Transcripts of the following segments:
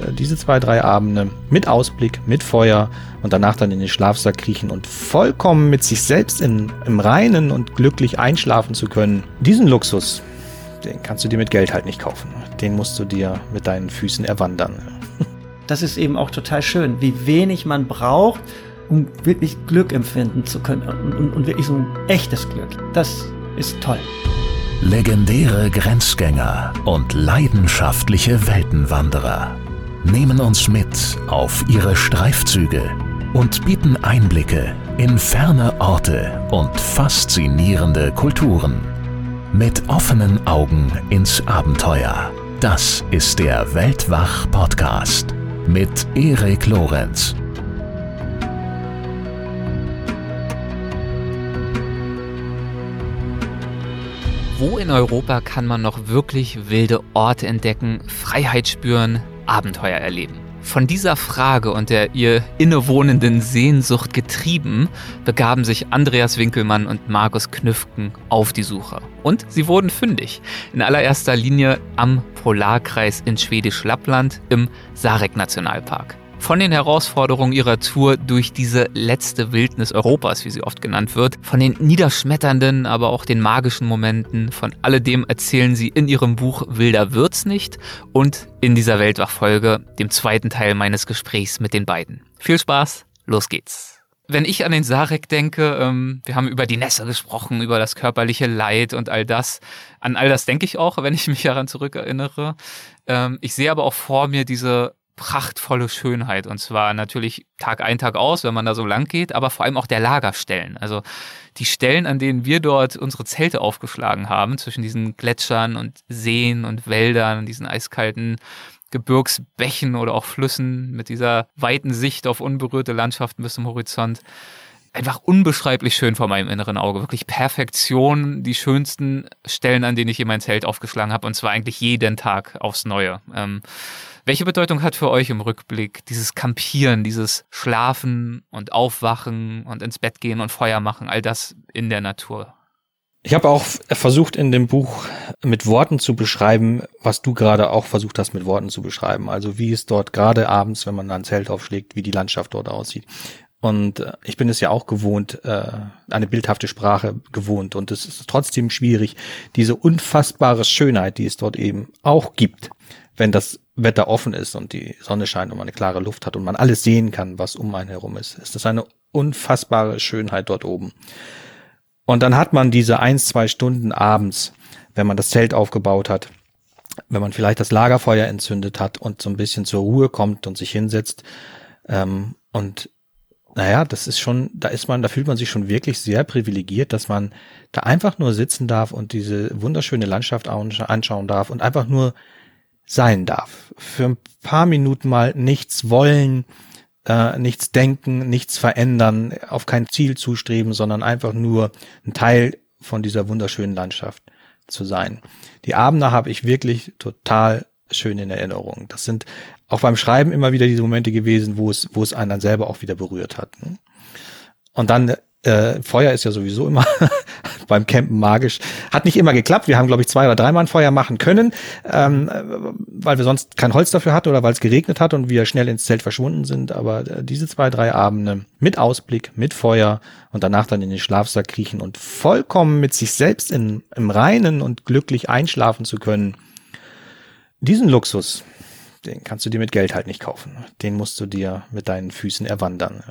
äh, diese zwei, drei Abende mit Ausblick, mit Feuer und danach dann in den Schlafsack kriechen und vollkommen mit sich selbst in, im Reinen und glücklich einschlafen zu können, diesen Luxus, den kannst du dir mit Geld halt nicht kaufen. Den musst du dir mit deinen Füßen erwandern. Das ist eben auch total schön, wie wenig man braucht, um wirklich Glück empfinden zu können und, und, und wirklich so ein echtes Glück. Das ist toll. Legendäre Grenzgänger und leidenschaftliche Weltenwanderer nehmen uns mit auf ihre Streifzüge und bieten Einblicke in ferne Orte und faszinierende Kulturen. Mit offenen Augen ins Abenteuer. Das ist der Weltwach-Podcast mit Erik Lorenz. Wo in Europa kann man noch wirklich wilde Orte entdecken, Freiheit spüren, Abenteuer erleben? Von dieser Frage und der ihr innewohnenden Sehnsucht getrieben, begaben sich Andreas Winkelmann und Markus Knüfken auf die Suche. Und sie wurden fündig. In allererster Linie am Polarkreis in Schwedisch-Lappland im Sarek-Nationalpark von den Herausforderungen ihrer Tour durch diese letzte Wildnis Europas, wie sie oft genannt wird, von den niederschmetternden, aber auch den magischen Momenten, von alledem erzählen sie in ihrem Buch Wilder wird's nicht und in dieser Weltwachfolge, dem zweiten Teil meines Gesprächs mit den beiden. Viel Spaß, los geht's wenn ich an den Sarek denke, ähm, wir haben über die Nässe gesprochen, über das körperliche Leid und all das. An all das denke ich auch, wenn ich mich daran zurückerinnere. Ähm, ich sehe aber auch vor mir diese prachtvolle Schönheit. Und zwar natürlich Tag ein, Tag aus, wenn man da so lang geht, aber vor allem auch der Lagerstellen. Also die Stellen, an denen wir dort unsere Zelte aufgeschlagen haben, zwischen diesen Gletschern und Seen und Wäldern, diesen eiskalten Gebirgsbächen oder auch Flüssen mit dieser weiten Sicht auf unberührte Landschaften bis zum Horizont. Einfach unbeschreiblich schön vor meinem inneren Auge. Wirklich Perfektion, die schönsten Stellen, an denen ich je mein Zelt aufgeschlagen habe. Und zwar eigentlich jeden Tag aufs Neue. Ähm, welche Bedeutung hat für euch im Rückblick dieses Kampieren, dieses Schlafen und Aufwachen und ins Bett gehen und Feuer machen, all das in der Natur? Ich habe auch versucht in dem Buch mit Worten zu beschreiben, was du gerade auch versucht hast mit Worten zu beschreiben. Also wie es dort gerade abends, wenn man ein Zelt aufschlägt, wie die Landschaft dort aussieht. Und äh, ich bin es ja auch gewohnt, äh, eine bildhafte Sprache gewohnt. Und es ist trotzdem schwierig, diese unfassbare Schönheit, die es dort eben auch gibt, wenn das Wetter offen ist und die Sonne scheint und man eine klare Luft hat und man alles sehen kann, was um einen herum ist, ist das eine unfassbare Schönheit dort oben. Und dann hat man diese eins, zwei Stunden abends, wenn man das Zelt aufgebaut hat, wenn man vielleicht das Lagerfeuer entzündet hat und so ein bisschen zur Ruhe kommt und sich hinsetzt. Ähm, und naja, das ist schon, da ist man, da fühlt man sich schon wirklich sehr privilegiert, dass man da einfach nur sitzen darf und diese wunderschöne Landschaft anschauen darf und einfach nur sein darf. Für ein paar Minuten mal nichts wollen, äh, nichts denken, nichts verändern, auf kein Ziel zustreben, sondern einfach nur ein Teil von dieser wunderschönen Landschaft zu sein. Die Abende habe ich wirklich total schön in Erinnerung. Das sind auch beim Schreiben immer wieder diese Momente gewesen, wo es, wo es einen dann selber auch wieder berührt hat. Ne? Und dann äh, Feuer ist ja sowieso immer beim Campen magisch. Hat nicht immer geklappt. Wir haben, glaube ich, zwei oder dreimal ein Feuer machen können, ähm, weil wir sonst kein Holz dafür hatten oder weil es geregnet hat und wir schnell ins Zelt verschwunden sind. Aber äh, diese zwei, drei Abende mit Ausblick, mit Feuer und danach dann in den Schlafsack kriechen und vollkommen mit sich selbst in, im Reinen und glücklich einschlafen zu können, diesen Luxus, den kannst du dir mit Geld halt nicht kaufen. Den musst du dir mit deinen Füßen erwandern.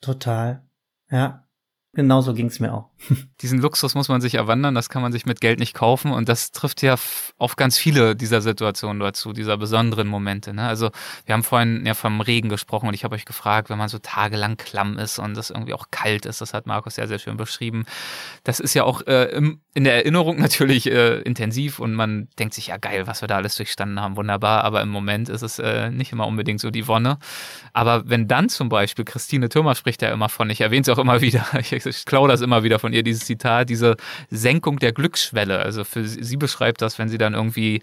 Total. Ja. Genauso ging's mir auch. Diesen Luxus muss man sich erwandern, das kann man sich mit Geld nicht kaufen und das trifft ja auf ganz viele dieser Situationen dazu, dieser besonderen Momente. Ne? Also wir haben vorhin ja vom Regen gesprochen und ich habe euch gefragt, wenn man so tagelang klamm ist und es irgendwie auch kalt ist, das hat Markus ja sehr schön beschrieben. Das ist ja auch äh, im, in der Erinnerung natürlich äh, intensiv und man denkt sich, ja geil, was wir da alles durchstanden haben, wunderbar, aber im Moment ist es äh, nicht immer unbedingt so die Wonne. Aber wenn dann zum Beispiel, Christine Thürmer spricht ja immer von, ich erwähne es auch immer wieder, ich ich klaue das immer wieder von ihr, dieses Zitat, diese Senkung der Glücksschwelle. Also für sie, beschreibt das, wenn sie dann irgendwie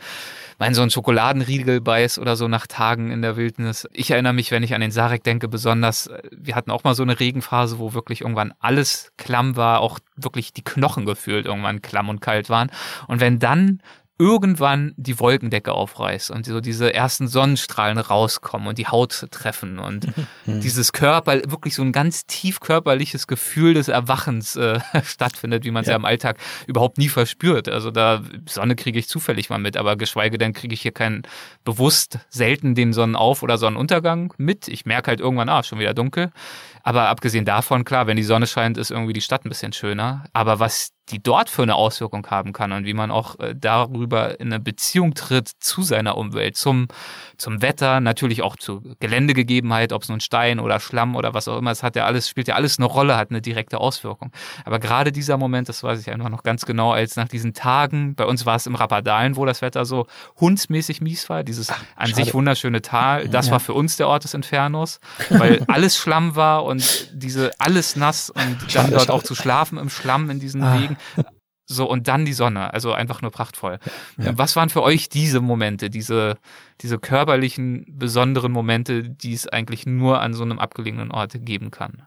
mein so ein Schokoladenriegel beißt oder so nach Tagen in der Wildnis. Ich erinnere mich, wenn ich an den Sarek denke, besonders, wir hatten auch mal so eine Regenphase, wo wirklich irgendwann alles klamm war, auch wirklich die Knochen gefühlt irgendwann klamm und kalt waren. Und wenn dann irgendwann die Wolkendecke aufreißt und so diese ersten Sonnenstrahlen rauskommen und die Haut treffen und mhm. dieses Körper, wirklich so ein ganz tief körperliches Gefühl des Erwachens äh, stattfindet, wie man es ja. ja. im Alltag überhaupt nie verspürt. Also da Sonne kriege ich zufällig mal mit, aber geschweige denn kriege ich hier keinen bewusst selten den Sonnenauf- oder Sonnenuntergang mit. Ich merke halt irgendwann, ah, schon wieder dunkel. Aber abgesehen davon, klar, wenn die Sonne scheint, ist irgendwie die Stadt ein bisschen schöner. Aber was die dort für eine Auswirkung haben kann und wie man auch äh, darüber in eine Beziehung tritt zu seiner Umwelt, zum, zum Wetter, natürlich auch zu Geländegegebenheit, ob es nun Stein oder Schlamm oder was auch immer, es hat ja alles, spielt ja alles eine Rolle, hat eine direkte Auswirkung. Aber gerade dieser Moment, das weiß ich einfach noch ganz genau, als nach diesen Tagen, bei uns war es im Rappadalen, wo das Wetter so hundsmäßig mies war, dieses Ach, an sich wunderschöne Tal, das ja. war für uns der Ort des Infernos, weil alles Schlamm war und diese, alles nass und dann dort auch zu schlafen im Schlamm in diesen ah. Wegen so, und dann die Sonne. Also einfach nur prachtvoll. Ja. Was waren für euch diese Momente, diese, diese körperlichen, besonderen Momente, die es eigentlich nur an so einem abgelegenen Ort geben kann?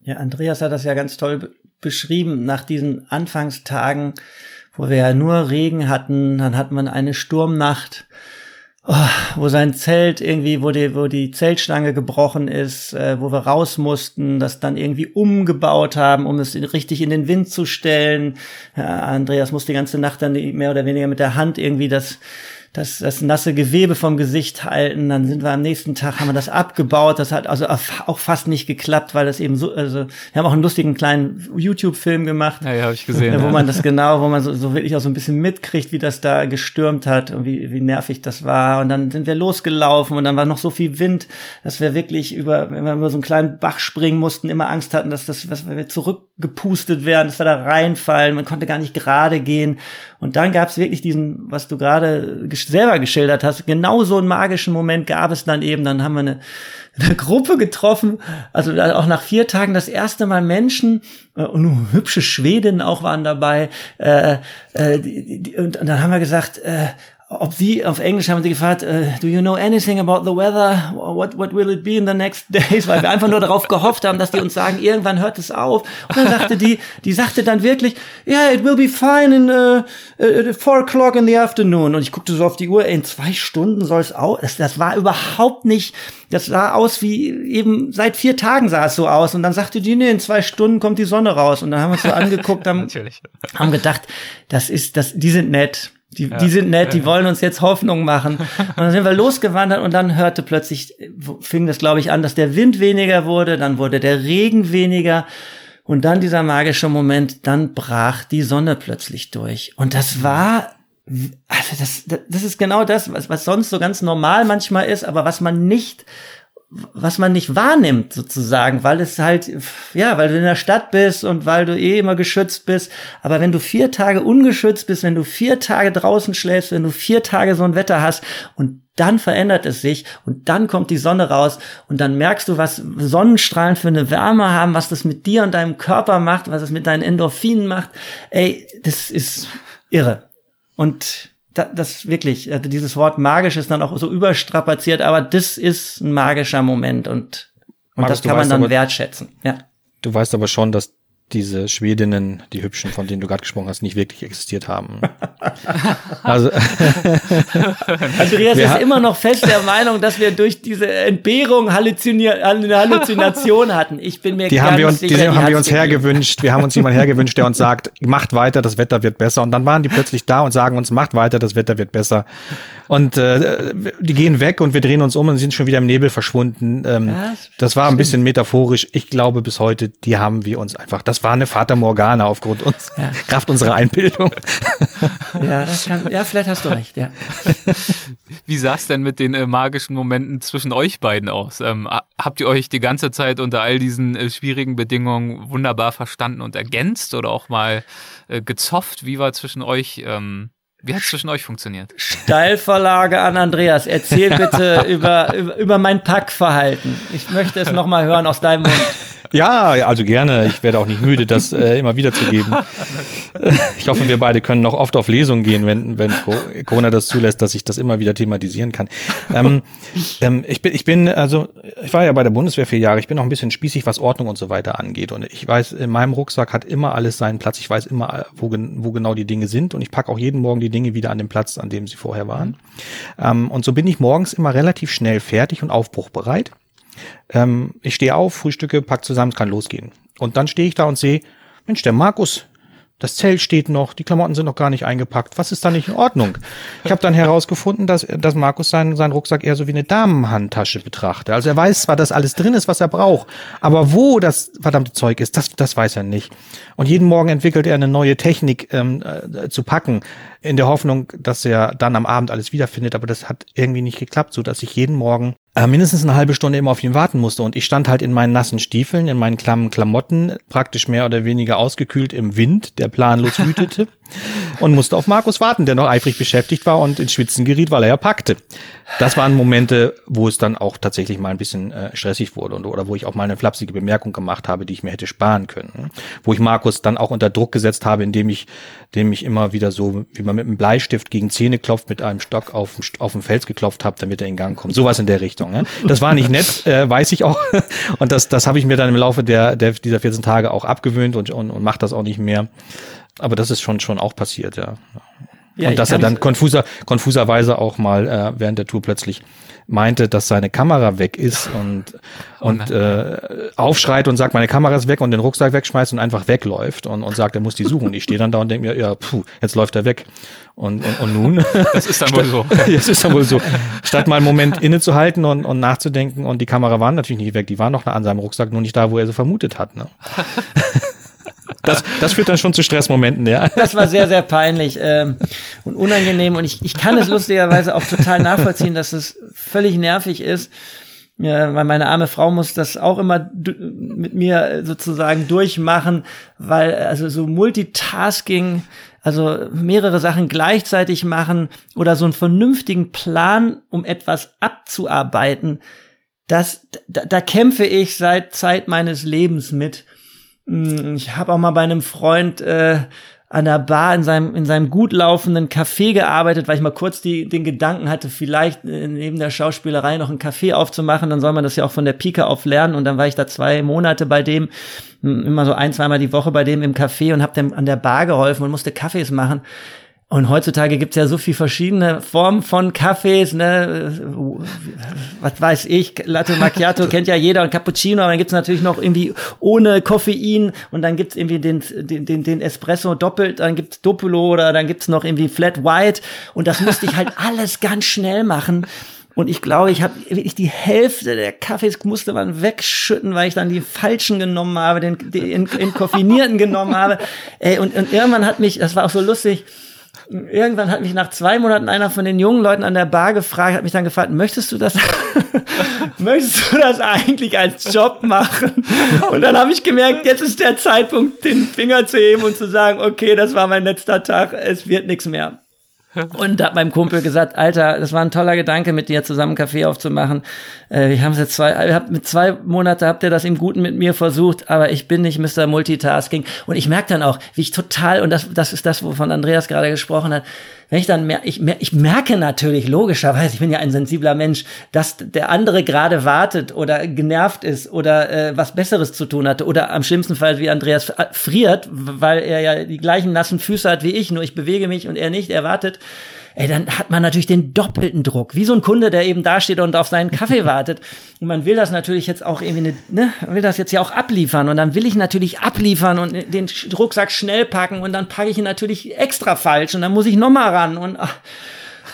Ja, Andreas hat das ja ganz toll beschrieben. Nach diesen Anfangstagen, wo wir ja nur Regen hatten, dann hat man eine Sturmnacht oh, wo sein Zelt irgendwie, wo die, wo die Zeltstange gebrochen ist, äh, wo wir raus mussten, das dann irgendwie umgebaut haben, um es richtig in den Wind zu stellen. Ja, Andreas musste die ganze Nacht dann mehr oder weniger mit der Hand irgendwie das das, das nasse Gewebe vom Gesicht halten. Dann sind wir am nächsten Tag, haben wir das abgebaut. Das hat also auch fast nicht geklappt, weil das eben so, also wir haben auch einen lustigen kleinen YouTube-Film gemacht. Ja, ja, habe ich gesehen. Wo ja. man das genau, wo man so, so wirklich auch so ein bisschen mitkriegt, wie das da gestürmt hat und wie, wie nervig das war. Und dann sind wir losgelaufen und dann war noch so viel Wind, dass wir wirklich über, wenn wir über so einen kleinen Bach springen mussten, immer Angst hatten, dass das, dass wir zurückgepustet werden, dass wir da reinfallen. Man konnte gar nicht gerade gehen. Und dann gab es wirklich diesen, was du gerade selber geschildert hast, genau so einen magischen Moment gab es dann eben. Dann haben wir eine, eine Gruppe getroffen, also auch nach vier Tagen das erste Mal Menschen äh, und hübsche Schwedinnen auch waren dabei. Äh, äh, die, die, und, und dann haben wir gesagt, äh, ob sie auf Englisch haben sie gefragt, uh, do you know anything about the weather? What what will it be in the next days? Weil wir einfach nur darauf gehofft haben, dass die uns sagen, irgendwann hört es auf. Und dann sagte die, die sagte dann wirklich, yeah, it will be fine in uh, uh, four o'clock in the afternoon. Und ich guckte so auf die Uhr, in zwei Stunden soll es auch. Das, das war überhaupt nicht. Das sah aus wie eben seit vier Tagen sah es so aus. Und dann sagte die, nee, in zwei Stunden kommt die Sonne raus. Und dann haben wir uns so angeguckt, haben, haben gedacht, das ist, das, die sind nett die, ja. die sind nett, die wollen uns jetzt Hoffnung machen. Und dann sind wir losgewandert und dann hörte plötzlich, fing das, glaube ich, an, dass der Wind weniger wurde, dann wurde der Regen weniger. Und dann dieser magische Moment, dann brach die Sonne plötzlich durch. Und das war, also das, das ist genau das, was, was sonst so ganz normal manchmal ist, aber was man nicht was man nicht wahrnimmt sozusagen, weil es halt, ja, weil du in der Stadt bist und weil du eh immer geschützt bist. Aber wenn du vier Tage ungeschützt bist, wenn du vier Tage draußen schläfst, wenn du vier Tage so ein Wetter hast und dann verändert es sich und dann kommt die Sonne raus und dann merkst du, was Sonnenstrahlen für eine Wärme haben, was das mit dir und deinem Körper macht, was es mit deinen Endorphinen macht. Ey, das ist irre. Und das wirklich, also dieses Wort magisch ist dann auch so überstrapaziert, aber das ist ein magischer Moment und, und Markus, das kann man dann aber, wertschätzen. Ja. Du weißt aber schon, dass diese Schwedinnen, die hübschen, von denen du gerade gesprochen hast, nicht wirklich existiert haben. also Andreas ist immer noch fest der Meinung, dass wir durch diese Entbehrung Halluzinier eine Halluzination hatten. Ich bin mir die ganz haben wir uns, sicher, die, die haben wir uns hergewünscht. Wir haben uns jemanden hergewünscht, der uns sagt, macht weiter, das Wetter wird besser. Und dann waren die plötzlich da und sagen uns, macht weiter, das Wetter wird besser. Und äh, die gehen weg und wir drehen uns um und sind schon wieder im Nebel verschwunden. Ähm, ja, das war ein bisschen metaphorisch. Ich glaube bis heute, die haben wir uns einfach. Das war eine Fata Morgana aufgrund uns, ja. Kraft unserer Einbildung. Ja, das kann, ja, vielleicht hast du recht, ja. Wie sah es denn mit den äh, magischen Momenten zwischen euch beiden aus? Ähm, habt ihr euch die ganze Zeit unter all diesen äh, schwierigen Bedingungen wunderbar verstanden und ergänzt oder auch mal äh, gezofft? Wie war zwischen euch ähm, wie hat es zwischen euch funktioniert? Steilvorlage an Andreas. Erzähl bitte über, über, über mein Packverhalten. Ich möchte es nochmal hören aus deinem Mund. Ja, also gerne. Ich werde auch nicht müde, das äh, immer wieder zu geben. Ich hoffe, wir beide können noch oft auf Lesungen gehen, wenn, wenn Corona das zulässt, dass ich das immer wieder thematisieren kann. Ähm, ähm, ich bin, ich bin, also ich war ja bei der Bundeswehr vier Jahre. Ich bin auch ein bisschen spießig, was Ordnung und so weiter angeht. Und ich weiß, in meinem Rucksack hat immer alles seinen Platz. Ich weiß immer, wo, wo genau die Dinge sind. Und ich packe auch jeden Morgen die Dinge wieder an den Platz, an dem sie vorher waren. Ähm, und so bin ich morgens immer relativ schnell fertig und aufbruchbereit. Ähm, ich stehe auf, frühstücke, pack zusammen, es kann losgehen. Und dann stehe ich da und sehe, Mensch, der Markus, das Zelt steht noch, die Klamotten sind noch gar nicht eingepackt. Was ist da nicht in Ordnung? Ich habe dann herausgefunden, dass, dass Markus seinen, seinen Rucksack eher so wie eine Damenhandtasche betrachtet. Also er weiß zwar, dass alles drin ist, was er braucht, aber wo das verdammte Zeug ist, das, das weiß er nicht. Und jeden Morgen entwickelt er eine neue Technik ähm, äh, zu packen, in der Hoffnung, dass er dann am Abend alles wiederfindet. Aber das hat irgendwie nicht geklappt, so dass ich jeden Morgen äh, mindestens eine halbe Stunde immer auf ihn warten musste. Und ich stand halt in meinen nassen Stiefeln, in meinen klammen Klamotten, praktisch mehr oder weniger ausgekühlt im Wind, der planlos wütete. und musste auf Markus warten, der noch eifrig beschäftigt war und ins Schwitzen geriet, weil er ja packte. Das waren Momente, wo es dann auch tatsächlich mal ein bisschen äh, stressig wurde und, oder wo ich auch mal eine flapsige Bemerkung gemacht habe, die ich mir hätte sparen können. Wo ich Markus dann auch unter Druck gesetzt habe, indem ich, indem ich immer wieder so, wie man mit einem Bleistift gegen Zähne klopft, mit einem Stock auf, auf Fels geklopft habe, damit er in Gang kommt. Sowas in der Richtung. Ne? Das war nicht nett, äh, weiß ich auch. Und das, das habe ich mir dann im Laufe der, der dieser 14 Tage auch abgewöhnt und, und, und mache das auch nicht mehr. Aber das ist schon schon auch passiert, ja. Ja und dass er dann konfuser, konfuserweise auch mal äh, während der Tour plötzlich meinte, dass seine Kamera weg ist und, oh und äh, aufschreit und sagt, meine Kamera ist weg und den Rucksack wegschmeißt und einfach wegläuft und, und sagt, er muss die suchen. Und ich stehe dann da und denke mir, ja, puh, jetzt läuft er weg. Und, und, und nun? Das ist dann wohl so. das ist dann wohl so. Statt mal einen Moment innezuhalten und, und nachzudenken und die Kamera war natürlich nicht weg, die war noch an seinem Rucksack, nur nicht da, wo er sie vermutet hat. Ne? Das, das führt dann schon zu Stressmomenten, ja. Das war sehr, sehr peinlich ähm, und unangenehm. Und ich, ich kann es lustigerweise auch total nachvollziehen, dass es völlig nervig ist. Ja, weil meine arme Frau muss das auch immer mit mir sozusagen durchmachen, weil also so Multitasking, also mehrere Sachen gleichzeitig machen oder so einen vernünftigen Plan, um etwas abzuarbeiten, das, da, da kämpfe ich seit Zeit meines Lebens mit. Hm, ich habe auch mal bei einem Freund äh, an der Bar in seinem, in seinem gut laufenden Café gearbeitet, weil ich mal kurz die, den Gedanken hatte, vielleicht äh, neben der Schauspielerei noch ein Café aufzumachen, dann soll man das ja auch von der Pike auf lernen und dann war ich da zwei Monate bei dem, hm, immer so ein, zweimal die Woche bei dem im Café und habe dem an der Bar geholfen und musste Kaffees machen. Und heutzutage gibt's ja so viel verschiedene Formen von Kaffees, ne? Was weiß ich, Latte Macchiato kennt ja jeder und Cappuccino, aber dann gibt's natürlich noch irgendwie ohne Koffein und dann gibt's irgendwie den, den, den, den Espresso doppelt, dann gibt's Doppelo oder dann gibt's noch irgendwie Flat White und das musste ich halt alles ganz schnell machen. Und ich glaube, ich habe wirklich die Hälfte der Kaffees musste man wegschütten, weil ich dann die falschen genommen habe, den, den entkoffinierten genommen habe. Ey, und, und irgendwann hat mich, das war auch so lustig, irgendwann hat mich nach zwei Monaten einer von den jungen Leuten an der Bar gefragt, hat mich dann gefragt, möchtest du das, möchtest du das eigentlich als Job machen? Und dann habe ich gemerkt, jetzt ist der Zeitpunkt, den Finger zu heben und zu sagen, okay, das war mein letzter Tag, es wird nichts mehr. Und hat meinem Kumpel gesagt, Alter, das war ein toller Gedanke, mit dir zusammen Kaffee aufzumachen. Äh, wir haben es jetzt zwei, hab, mit zwei Monate habt ihr das im Guten mit mir versucht, aber ich bin nicht Mr. Multitasking. Und ich merke dann auch, wie ich total, und das, das ist das, wovon Andreas gerade gesprochen hat, wenn ich dann mer ich, mer ich merke natürlich logischerweise, ich bin ja ein sensibler Mensch, dass der andere gerade wartet oder genervt ist oder äh, was Besseres zu tun hatte oder am schlimmsten Fall wie Andreas äh, friert, weil er ja die gleichen nassen Füße hat wie ich, nur ich bewege mich und er nicht, er wartet ey, dann hat man natürlich den doppelten Druck. Wie so ein Kunde, der eben dasteht und auf seinen Kaffee wartet. Und man will das natürlich jetzt auch irgendwie, ne, ne, will das jetzt ja auch abliefern. Und dann will ich natürlich abliefern und den Rucksack schnell packen und dann packe ich ihn natürlich extra falsch und dann muss ich nochmal ran und ach,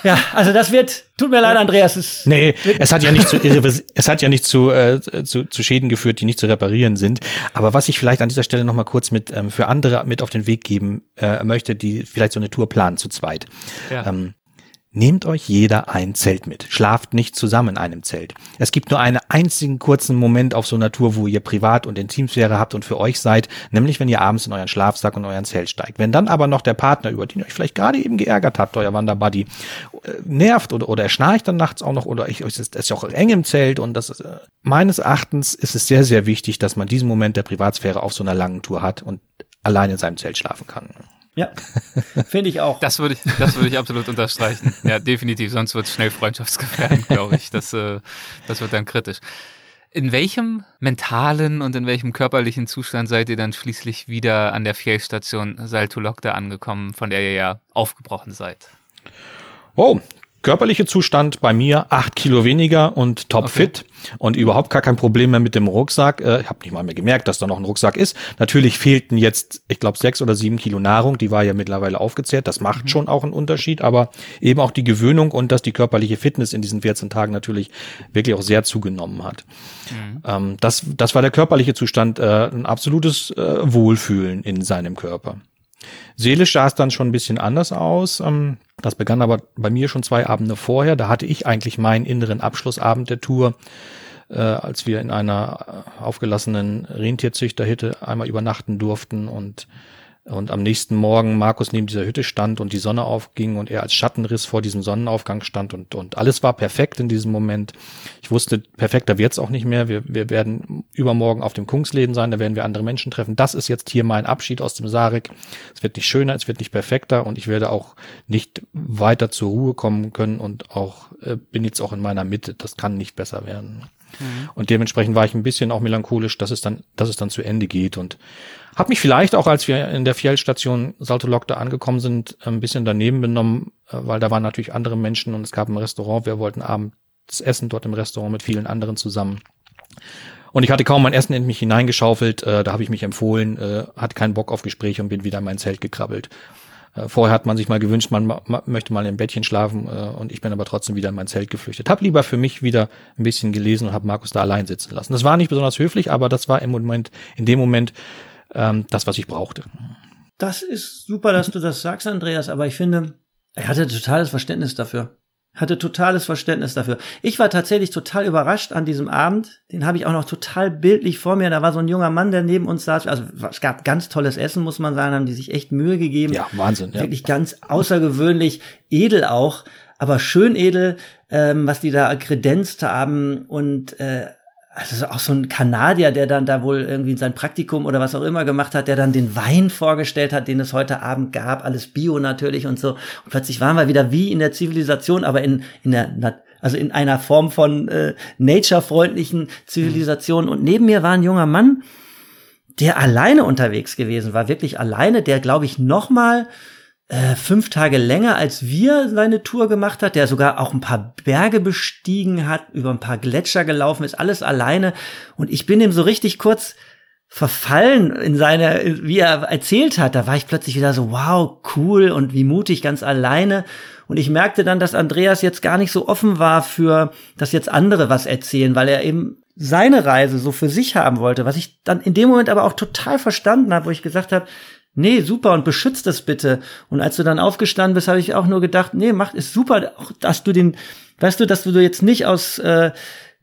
ja, also das wird, tut mir leid, Andreas. Es nee, es hat ja nicht zu, es hat ja nicht zu, äh, zu, zu Schäden geführt, die nicht zu reparieren sind. Aber was ich vielleicht an dieser Stelle nochmal kurz mit ähm, für andere mit auf den Weg geben äh, möchte, die vielleicht so eine Tour planen zu zweit. Ja. Ähm, nehmt euch jeder ein Zelt mit. Schlaft nicht zusammen in einem Zelt. Es gibt nur einen einzigen kurzen Moment auf so einer Tour, wo ihr Privat- und Intimsphäre habt und für euch seid, nämlich wenn ihr abends in euren Schlafsack und euren Zelt steigt. Wenn dann aber noch der Partner, über den ihr euch vielleicht gerade eben geärgert habt, euer Wanderbuddy, äh, nervt oder, oder er schnarcht dann nachts auch noch oder ich, es ist, ja auch eng im Zelt und das ist, äh, meines Erachtens ist es sehr, sehr wichtig, dass man diesen Moment der Privatsphäre auf so einer langen Tour hat und allein in seinem Zelt schlafen kann. Ja, finde ich auch. Das würde ich, das würde ich absolut unterstreichen. Ja, definitiv. Sonst wird es schnell freundschaftsgefährdend, glaube ich. Das, äh, das wird dann kritisch. In welchem mentalen und in welchem körperlichen Zustand seid ihr dann schließlich wieder an der Fjellstation Saltolokta angekommen, von der ihr ja aufgebrochen seid? Oh, körperliche Zustand bei mir acht Kilo weniger und topfit okay. und überhaupt gar kein Problem mehr mit dem Rucksack. Äh, ich habe nicht mal mehr gemerkt, dass da noch ein Rucksack ist. Natürlich fehlten jetzt, ich glaube, sechs oder sieben Kilo Nahrung. Die war ja mittlerweile aufgezehrt. Das macht mhm. schon auch einen Unterschied, aber eben auch die Gewöhnung und dass die körperliche Fitness in diesen 14 Tagen natürlich wirklich auch sehr zugenommen hat. Mhm. Ähm, das, das war der körperliche Zustand, äh, ein absolutes äh, Wohlfühlen in seinem Körper. Seelisch sah es dann schon ein bisschen anders aus. Ähm, das begann aber bei mir schon zwei Abende vorher. Da hatte ich eigentlich meinen inneren Abschlussabend der Tour, äh, als wir in einer äh, aufgelassenen Rentierzüchterhütte einmal übernachten durften und und am nächsten Morgen Markus neben dieser Hütte stand und die Sonne aufging und er als Schattenriss vor diesem Sonnenaufgang stand und, und alles war perfekt in diesem Moment. Ich wusste, perfekter wird's auch nicht mehr. Wir, wir werden übermorgen auf dem Kungsläden sein, da werden wir andere Menschen treffen. Das ist jetzt hier mein Abschied aus dem Sarek. Es wird nicht schöner, es wird nicht perfekter und ich werde auch nicht weiter zur Ruhe kommen können und auch äh, bin jetzt auch in meiner Mitte. Das kann nicht besser werden. Mhm. Und dementsprechend war ich ein bisschen auch melancholisch, dass es dann, dass es dann zu Ende geht und hab mich vielleicht auch, als wir in der Fjellstation Saltolok da angekommen sind, ein bisschen daneben benommen, äh, weil da waren natürlich andere Menschen und es gab ein Restaurant. Wir wollten abends essen dort im Restaurant mit vielen anderen zusammen. Und ich hatte kaum mein Essen in mich hineingeschaufelt. Äh, da habe ich mich empfohlen, äh, hatte keinen Bock auf Gespräche und bin wieder in mein Zelt gekrabbelt. Äh, vorher hat man sich mal gewünscht, man ma möchte mal im Bettchen schlafen äh, und ich bin aber trotzdem wieder in mein Zelt geflüchtet. Hab lieber für mich wieder ein bisschen gelesen und habe Markus da allein sitzen lassen. Das war nicht besonders höflich, aber das war im Moment, in dem Moment ähm, das, was ich brauchte. Das ist super, dass du das sagst, Andreas, aber ich finde, er hatte totales Verständnis dafür. Hatte totales Verständnis dafür. Ich war tatsächlich total überrascht an diesem Abend. Den habe ich auch noch total bildlich vor mir. Da war so ein junger Mann, der neben uns saß. Also es gab ganz tolles Essen, muss man sagen, haben die sich echt Mühe gegeben. Ja, Wahnsinn. Ja. Wirklich ganz außergewöhnlich edel auch, aber schön edel, ähm, was die da kredenzt haben und äh, also auch so ein Kanadier, der dann da wohl irgendwie sein Praktikum oder was auch immer gemacht hat, der dann den Wein vorgestellt hat, den es heute Abend gab, alles Bio natürlich und so. Und plötzlich waren wir wieder wie in der Zivilisation, aber in, in der, also in einer Form von äh, naturefreundlichen Zivilisation. Und neben mir war ein junger Mann, der alleine unterwegs gewesen war, wirklich alleine, der glaube ich noch mal äh, fünf Tage länger als wir seine Tour gemacht hat, der sogar auch ein paar Berge bestiegen hat, über ein paar Gletscher gelaufen ist, alles alleine. Und ich bin ihm so richtig kurz verfallen in seine, wie er erzählt hat. Da war ich plötzlich wieder so, wow, cool und wie mutig, ganz alleine. Und ich merkte dann, dass Andreas jetzt gar nicht so offen war für, dass jetzt andere was erzählen, weil er eben seine Reise so für sich haben wollte, was ich dann in dem Moment aber auch total verstanden habe, wo ich gesagt habe, nee, super und beschützt das bitte. Und als du dann aufgestanden bist, habe ich auch nur gedacht, nee, macht ist super, dass du den, weißt du, dass du jetzt nicht aus äh,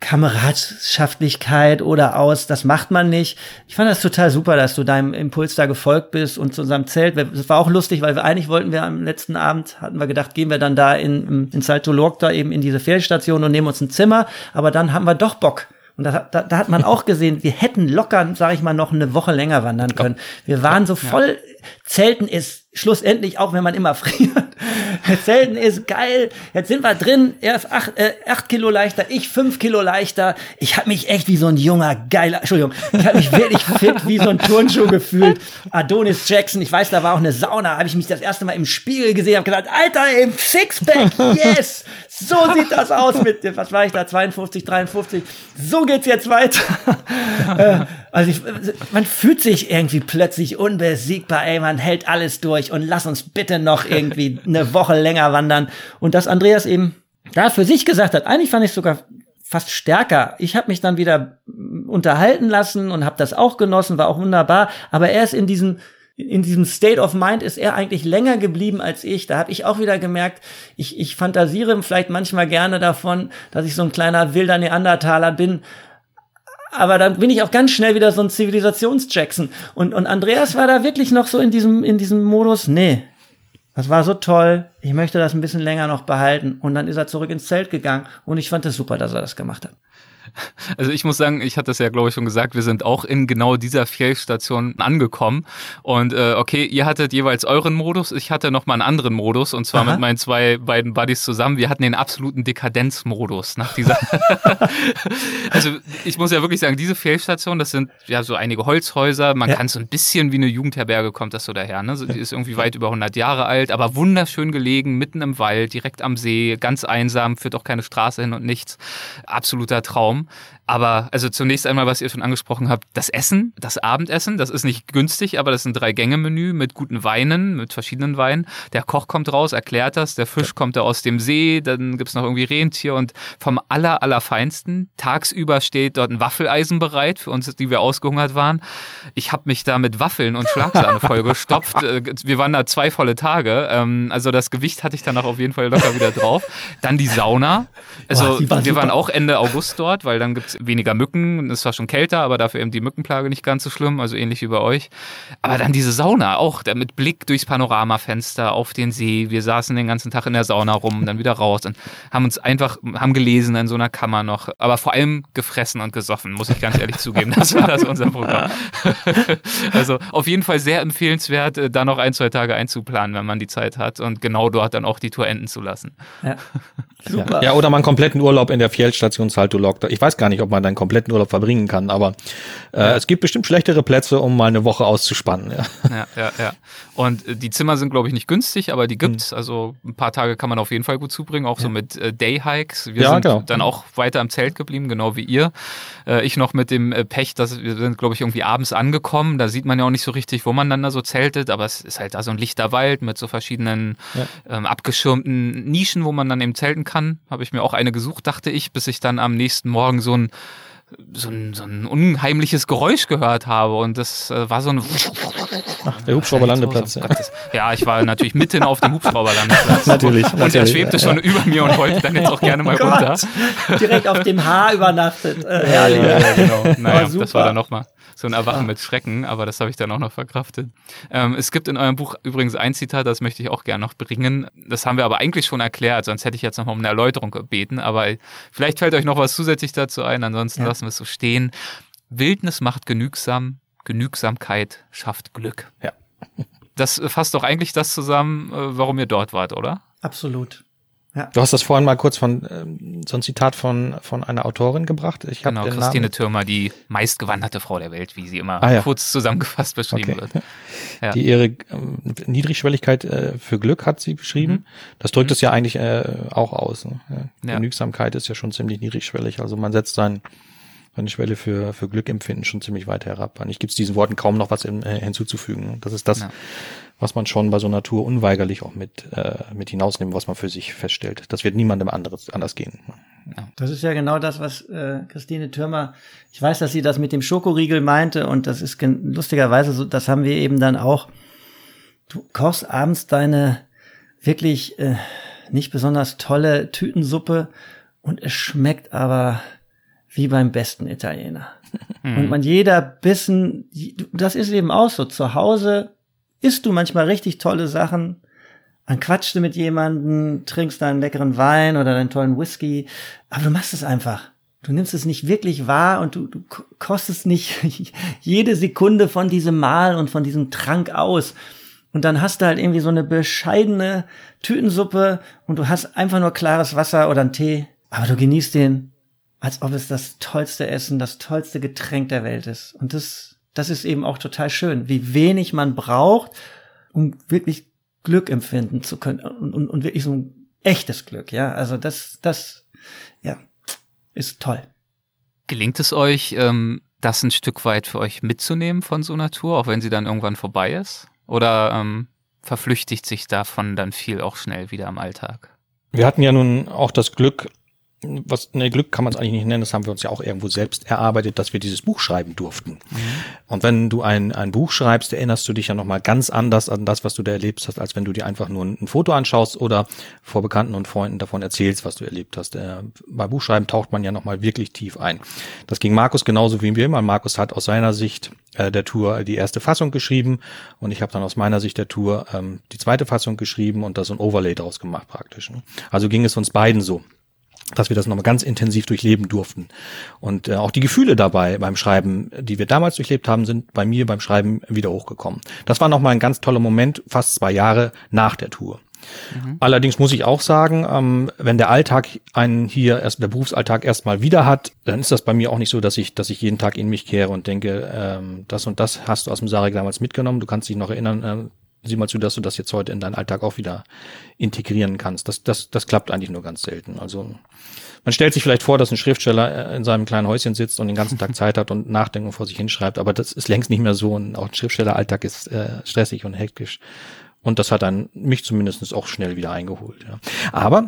Kameradschaftlichkeit oder aus, das macht man nicht. Ich fand das total super, dass du deinem Impuls da gefolgt bist und zu unserem Zelt. Das war auch lustig, weil wir eigentlich wollten wir am letzten Abend, hatten wir gedacht, gehen wir dann da in, in Salto Lorca eben in diese Ferienstation und nehmen uns ein Zimmer. Aber dann haben wir doch Bock. Und da, da, da hat man auch gesehen, wir hätten locker, sage ich mal, noch eine Woche länger wandern können. Wir waren so voll, Zelten ist schlussendlich, auch wenn man immer friert, Zelten ist geil. Jetzt sind wir drin. Er ist acht, äh, acht Kilo leichter, ich fünf Kilo leichter. Ich habe mich echt wie so ein junger, geiler, Entschuldigung, ich habe mich wirklich fit wie so ein Turnschuh gefühlt. Adonis Jackson, ich weiß, da war auch eine Sauna, habe ich mich das erste Mal im Spiegel gesehen, habe gesagt, Alter, im Sixpack, yes, so sieht das aus mit, was war ich da, 52, 53, so geht's jetzt weiter. äh, also ich, man fühlt sich irgendwie plötzlich unbesiegbar, ey, man hält alles durch und lass uns bitte noch irgendwie eine Woche länger wandern. Und dass Andreas eben da für sich gesagt hat, eigentlich fand ich sogar fast stärker. Ich habe mich dann wieder unterhalten lassen und habe das auch genossen, war auch wunderbar. Aber er ist in diesen in diesem State of Mind ist er eigentlich länger geblieben als ich. Da habe ich auch wieder gemerkt, ich, ich fantasiere vielleicht manchmal gerne davon, dass ich so ein kleiner wilder Neandertaler bin. Aber dann bin ich auch ganz schnell wieder so ein Zivilisationsjackson. Und, und Andreas war da wirklich noch so in diesem, in diesem Modus, nee, das war so toll, ich möchte das ein bisschen länger noch behalten. Und dann ist er zurück ins Zelt gegangen und ich fand es super, dass er das gemacht hat. Also ich muss sagen, ich hatte es ja, glaube ich, schon gesagt, wir sind auch in genau dieser Fjell-Station angekommen. Und äh, okay, ihr hattet jeweils euren Modus, ich hatte noch mal einen anderen Modus und zwar Aha. mit meinen zwei beiden Buddies zusammen. Wir hatten den absoluten Dekadenzmodus nach dieser. also ich muss ja wirklich sagen, diese Fjell-Station, das sind ja so einige Holzhäuser. Man ja. kann so ein bisschen wie eine Jugendherberge kommt das so daher. Ne? Die ist irgendwie weit über 100 Jahre alt, aber wunderschön gelegen, mitten im Wald, direkt am See, ganz einsam, führt auch keine Straße hin und nichts. Absoluter Traum. Raum. Aber also zunächst einmal, was ihr schon angesprochen habt, das Essen, das Abendessen, das ist nicht günstig, aber das ist ein Drei-Gänge-Menü mit guten Weinen, mit verschiedenen Weinen. Der Koch kommt raus, erklärt das, der Fisch kommt da aus dem See, dann gibt's noch irgendwie Rentier und vom aller, allerfeinsten. Tagsüber steht dort ein Waffeleisen bereit für uns, die wir ausgehungert waren. Ich habe mich da mit Waffeln und Schlagsahne vollgestopft. Äh, wir waren da zwei volle Tage. Ähm, also das Gewicht hatte ich dann auch auf jeden Fall locker wieder drauf. Dann die Sauna. Also Boah, war wir waren auch Ende August dort, weil dann gibt's weniger Mücken. Es war schon kälter, aber dafür eben die Mückenplage nicht ganz so schlimm, also ähnlich wie bei euch. Aber dann diese Sauna auch, der mit Blick durchs Panoramafenster auf den See. Wir saßen den ganzen Tag in der Sauna rum, dann wieder raus und haben uns einfach, haben gelesen in so einer Kammer noch. Aber vor allem gefressen und gesoffen, muss ich ganz ehrlich zugeben. Das war das unser Programm. also auf jeden Fall sehr empfehlenswert, äh, da noch ein, zwei Tage einzuplanen, wenn man die Zeit hat und genau dort dann auch die Tour enden zu lassen. Ja. Super. Ja, oder mal einen kompletten Urlaub in der Fjellstation Salto Log. Ich weiß gar nicht, ob man dann kompletten Urlaub verbringen kann, aber äh, ja. es gibt bestimmt schlechtere Plätze, um mal eine Woche auszuspannen. Ja, ja, ja. ja. Und äh, die Zimmer sind, glaube ich, nicht günstig, aber die gibt's. Mhm. Also ein paar Tage kann man auf jeden Fall gut zubringen, auch ja. so mit äh, Day-Hikes. Wir sind genau. dann auch weiter im Zelt geblieben, genau wie ihr. Äh, ich noch mit dem äh, Pech, dass wir sind, glaube ich, irgendwie abends angekommen. Da sieht man ja auch nicht so richtig, wo man dann da so zeltet, aber es ist halt da so ein lichter Wald mit so verschiedenen ähm, abgeschirmten Nischen, wo man dann eben zelten kann. Habe ich mir auch eine gesucht, dachte ich, bis ich dann am nächsten Morgen so ein so ein, so ein unheimliches Geräusch gehört habe und das äh, war so ein Ach, der Hubschrauberlandeplatz. Ja. ja, ich war natürlich mitten auf dem Hubschrauberlandeplatz. natürlich. Und natürlich, er schwebte ja. schon über mir und wollte dann jetzt auch gerne mal oh runter. Direkt auf dem Haar übernachtet. Äh, herrlich. Ja, ja, genau. Naja, das war dann nochmal so ein Erwachen mit Schrecken, aber das habe ich dann auch noch verkraftet. Ähm, es gibt in eurem Buch übrigens ein Zitat, das möchte ich auch gerne noch bringen. Das haben wir aber eigentlich schon erklärt, sonst hätte ich jetzt noch mal um eine Erläuterung gebeten, aber vielleicht fällt euch noch was zusätzlich dazu ein, ansonsten ja. lassen wir es so stehen. Wildnis macht genügsam, Genügsamkeit schafft Glück. Ja. Das fasst doch eigentlich das zusammen, äh, warum ihr dort wart, oder? Absolut. Ja. Du hast das vorhin mal kurz von ähm, so ein Zitat von von einer Autorin gebracht. Ich genau, Christine Namen. Türmer, die meistgewanderte Frau der Welt, wie sie immer ah, ja. kurz zusammengefasst beschrieben okay. wird. Ja. Die ihre ähm, Niedrigschwelligkeit äh, für Glück hat sie beschrieben. Mhm. Das drückt mhm. es ja eigentlich äh, auch aus. Ne? Ja. Genügsamkeit ist ja schon ziemlich niedrigschwellig. Also man setzt sein seine Schwelle für, für Glückempfinden schon ziemlich weit herab. Eigentlich gibt es diesen Worten kaum noch was in, äh, hinzuzufügen. Das ist das, ja was man schon bei so einer Tour unweigerlich auch mit, äh, mit hinausnimmt, was man für sich feststellt. Das wird niemandem anderes anders gehen. Ja. Das ist ja genau das, was äh, Christine Türmer, ich weiß, dass sie das mit dem Schokoriegel meinte und das ist lustigerweise so, das haben wir eben dann auch. Du kochst abends deine wirklich äh, nicht besonders tolle Tütensuppe und es schmeckt aber wie beim besten Italiener. Mhm. Und man jeder Bissen, das ist eben auch so. Zu Hause isst du manchmal richtig tolle Sachen, dann quatschst du mit jemandem, trinkst deinen leckeren Wein oder deinen tollen Whisky, aber du machst es einfach. Du nimmst es nicht wirklich wahr und du, du kostest nicht jede Sekunde von diesem Mahl und von diesem Trank aus. Und dann hast du halt irgendwie so eine bescheidene Tütensuppe und du hast einfach nur klares Wasser oder einen Tee, aber du genießt den, als ob es das tollste Essen, das tollste Getränk der Welt ist. Und das das ist eben auch total schön, wie wenig man braucht, um wirklich Glück empfinden zu können und, und, und wirklich so ein echtes Glück, ja. Also das, das, ja, ist toll. Gelingt es euch, ähm, das ein Stück weit für euch mitzunehmen von so einer Tour, auch wenn sie dann irgendwann vorbei ist? Oder ähm, verflüchtigt sich davon dann viel auch schnell wieder im Alltag? Wir hatten ja nun auch das Glück, was ne, Glück kann man es eigentlich nicht nennen, das haben wir uns ja auch irgendwo selbst erarbeitet, dass wir dieses Buch schreiben durften. Mhm. Und wenn du ein, ein Buch schreibst, erinnerst du dich ja nochmal ganz anders an das, was du da erlebt hast, als wenn du dir einfach nur ein, ein Foto anschaust oder vor Bekannten und Freunden davon erzählst, was du erlebt hast. Äh, bei Buchschreiben taucht man ja nochmal wirklich tief ein. Das ging Markus genauso wie mir immer. Markus hat aus seiner Sicht äh, der Tour die erste Fassung geschrieben und ich habe dann aus meiner Sicht der Tour ähm, die zweite Fassung geschrieben und da so ein Overlay draus gemacht praktisch. Ne? Also ging es uns beiden so dass wir das nochmal ganz intensiv durchleben durften. Und äh, auch die Gefühle dabei beim Schreiben, die wir damals durchlebt haben, sind bei mir beim Schreiben wieder hochgekommen. Das war nochmal ein ganz toller Moment, fast zwei Jahre nach der Tour. Mhm. Allerdings muss ich auch sagen, ähm, wenn der Alltag einen hier erst der Berufsalltag erstmal wieder hat, dann ist das bei mir auch nicht so, dass ich, dass ich jeden Tag in mich kehre und denke, ähm, das und das hast du aus dem Sarek damals mitgenommen. Du kannst dich noch erinnern, äh, sieh mal zu, dass du das jetzt heute in deinen Alltag auch wieder integrieren kannst. Das, das, das klappt eigentlich nur ganz selten. Also man stellt sich vielleicht vor, dass ein Schriftsteller äh, in seinem kleinen Häuschen sitzt und den ganzen Tag Zeit hat und nachdenkt und vor sich hinschreibt, aber das ist längst nicht mehr so. Und auch ein Schriftstelleralltag ist äh, stressig und hektisch. Und das hat dann mich zumindest auch schnell wieder eingeholt. Ja. Aber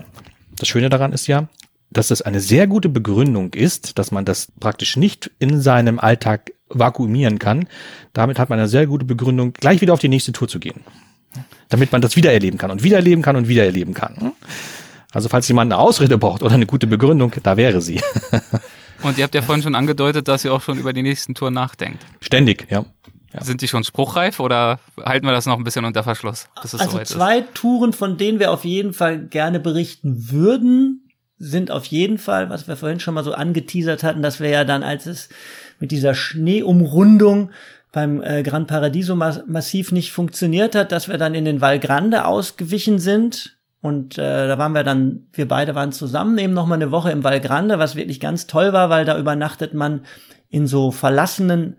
das Schöne daran ist ja, dass es eine sehr gute Begründung ist, dass man das praktisch nicht in seinem Alltag vakuumieren kann. Damit hat man eine sehr gute Begründung, gleich wieder auf die nächste Tour zu gehen. Damit man das wiedererleben kann und wiedererleben kann und wiedererleben kann. Also falls jemand eine Ausrede braucht oder eine gute Begründung, da wäre sie. Und ihr habt ja vorhin schon angedeutet, dass ihr auch schon über die nächsten Touren nachdenkt. Ständig, ja. Ja. Sind die schon spruchreif oder halten wir das noch ein bisschen unter Verschluss? also zwei ist? Touren, von denen wir auf jeden Fall gerne berichten würden, sind auf jeden Fall, was wir vorhin schon mal so angeteasert hatten, dass wir ja dann, als es mit dieser Schneeumrundung beim äh, Gran Paradiso massiv nicht funktioniert hat, dass wir dann in den Val Grande ausgewichen sind. Und äh, da waren wir dann, wir beide waren zusammen eben noch mal eine Woche im Val Grande, was wirklich ganz toll war, weil da übernachtet man in so verlassenen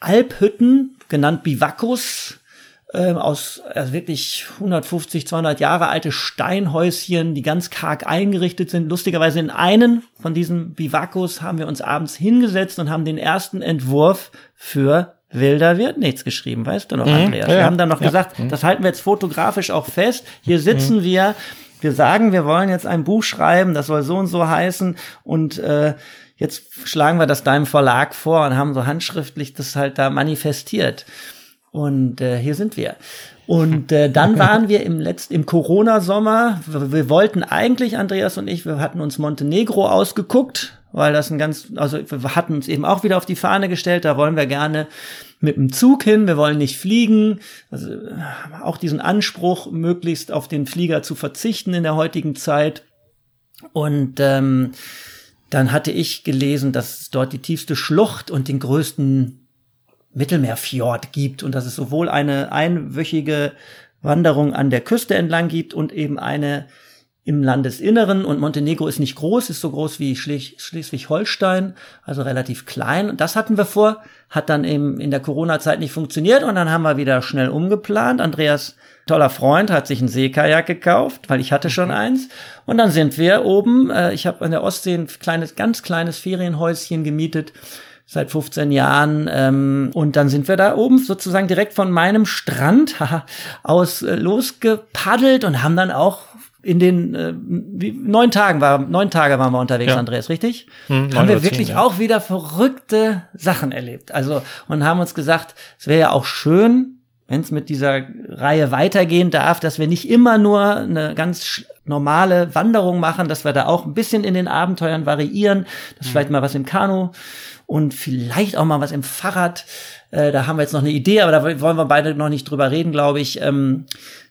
Alphütten, genannt Bivakos, äh, aus also wirklich 150, 200 Jahre alte Steinhäuschen, die ganz karg eingerichtet sind. Lustigerweise in einen von diesen Bivakos haben wir uns abends hingesetzt und haben den ersten Entwurf für Wilder wird nichts geschrieben, weißt du noch, mhm, Andreas? Ja, wir haben dann noch ja, gesagt, mhm. das halten wir jetzt fotografisch auch fest. Hier sitzen mhm. wir, wir sagen, wir wollen jetzt ein Buch schreiben, das soll so und so heißen und äh, jetzt schlagen wir das deinem Verlag vor und haben so handschriftlich das halt da manifestiert. Und äh, hier sind wir. Und äh, dann waren wir im letzten, im Corona-Sommer. Wir, wir, wollten eigentlich, Andreas und ich, wir hatten uns Montenegro ausgeguckt, weil das ein ganz, also wir hatten uns eben auch wieder auf die Fahne gestellt. Da wollen wir gerne mit dem Zug hin. Wir wollen nicht fliegen. Also auch diesen Anspruch, möglichst auf den Flieger zu verzichten in der heutigen Zeit. Und ähm, dann hatte ich gelesen, dass es dort die tiefste Schlucht und den größten Mittelmeerfjord gibt und dass es sowohl eine einwöchige Wanderung an der Küste entlang gibt und eben eine im Landesinneren und Montenegro ist nicht groß, ist so groß wie Schleswig-Holstein, also relativ klein. Und das hatten wir vor, hat dann eben in der Corona-Zeit nicht funktioniert und dann haben wir wieder schnell umgeplant. Andreas, toller Freund, hat sich ein Seekajak gekauft, weil ich hatte schon eins. Und dann sind wir oben, äh, ich habe an der Ostsee ein kleines, ganz kleines Ferienhäuschen gemietet seit 15 Jahren. Ähm, und dann sind wir da oben sozusagen direkt von meinem Strand aus äh, losgepaddelt und haben dann auch in den äh, wie, neun Tagen war neun Tage waren wir unterwegs, ja. Andreas, richtig? Hm, haben wir wirklich ja. auch wieder verrückte Sachen erlebt. Also und haben uns gesagt, es wäre ja auch schön, wenn es mit dieser Reihe weitergehen darf, dass wir nicht immer nur eine ganz normale Wanderung machen, dass wir da auch ein bisschen in den Abenteuern variieren, dass mhm. vielleicht mal was im Kanu und vielleicht auch mal was im Fahrrad. Äh, da haben wir jetzt noch eine Idee, aber da wollen wir beide noch nicht drüber reden, glaube ich. Ähm,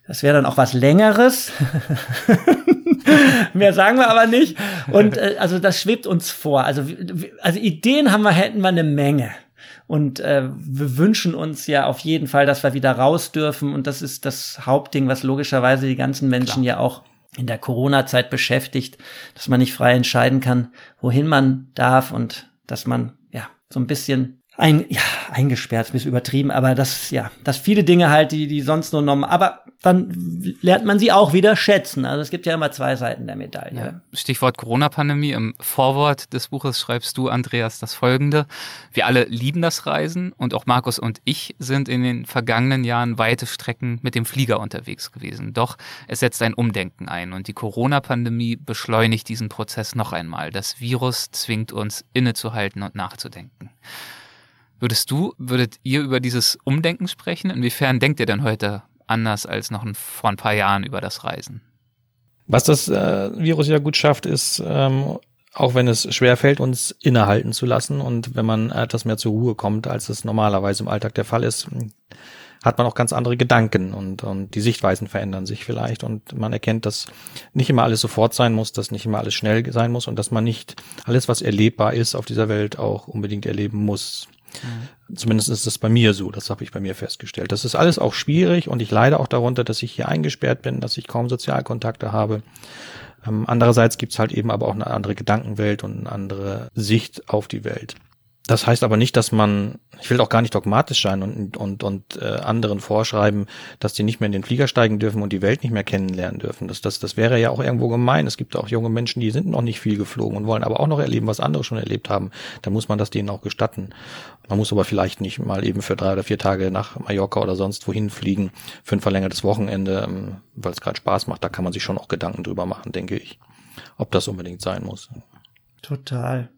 das wäre dann auch was Längeres. Mehr sagen wir aber nicht. Und äh, also das schwebt uns vor. Also, also Ideen haben wir, hätten wir eine Menge. Und äh, wir wünschen uns ja auf jeden Fall, dass wir wieder raus dürfen. Und das ist das Hauptding, was logischerweise die ganzen Menschen Klar. ja auch in der Corona-Zeit beschäftigt, dass man nicht frei entscheiden kann, wohin man darf und dass man so ein bisschen ein, ja, eingesperrt, ein bisschen übertrieben, aber das, ja, dass viele Dinge halt, die, die sonst nur normal, aber dann lernt man sie auch wieder schätzen. Also es gibt ja immer zwei Seiten der Medaille. Ja. Stichwort Corona-Pandemie. Im Vorwort des Buches schreibst du, Andreas, das folgende. Wir alle lieben das Reisen und auch Markus und ich sind in den vergangenen Jahren weite Strecken mit dem Flieger unterwegs gewesen. Doch es setzt ein Umdenken ein und die Corona-Pandemie beschleunigt diesen Prozess noch einmal. Das Virus zwingt uns innezuhalten und nachzudenken. Würdest du, würdet ihr über dieses Umdenken sprechen? Inwiefern denkt ihr denn heute anders als noch ein, vor ein paar Jahren über das Reisen? Was das äh, Virus ja gut schafft, ist, ähm, auch wenn es schwer fällt, uns innehalten zu lassen und wenn man etwas mehr zur Ruhe kommt, als es normalerweise im Alltag der Fall ist, hat man auch ganz andere Gedanken und, und die Sichtweisen verändern sich vielleicht und man erkennt, dass nicht immer alles sofort sein muss, dass nicht immer alles schnell sein muss und dass man nicht alles, was erlebbar ist auf dieser Welt, auch unbedingt erleben muss. Zumindest ist es bei mir so, das habe ich bei mir festgestellt. Das ist alles auch schwierig und ich leide auch darunter, dass ich hier eingesperrt bin, dass ich kaum Sozialkontakte habe. Ähm, andererseits gibt's halt eben aber auch eine andere Gedankenwelt und eine andere Sicht auf die Welt. Das heißt aber nicht, dass man, ich will auch gar nicht dogmatisch sein und, und, und äh, anderen vorschreiben, dass die nicht mehr in den Flieger steigen dürfen und die Welt nicht mehr kennenlernen dürfen. Das, das, das wäre ja auch irgendwo gemein. Es gibt auch junge Menschen, die sind noch nicht viel geflogen und wollen aber auch noch erleben, was andere schon erlebt haben. Da muss man das denen auch gestatten. Man muss aber vielleicht nicht mal eben für drei oder vier Tage nach Mallorca oder sonst wohin fliegen für ein verlängertes Wochenende, ähm, weil es gerade Spaß macht. Da kann man sich schon auch Gedanken drüber machen, denke ich, ob das unbedingt sein muss. Total.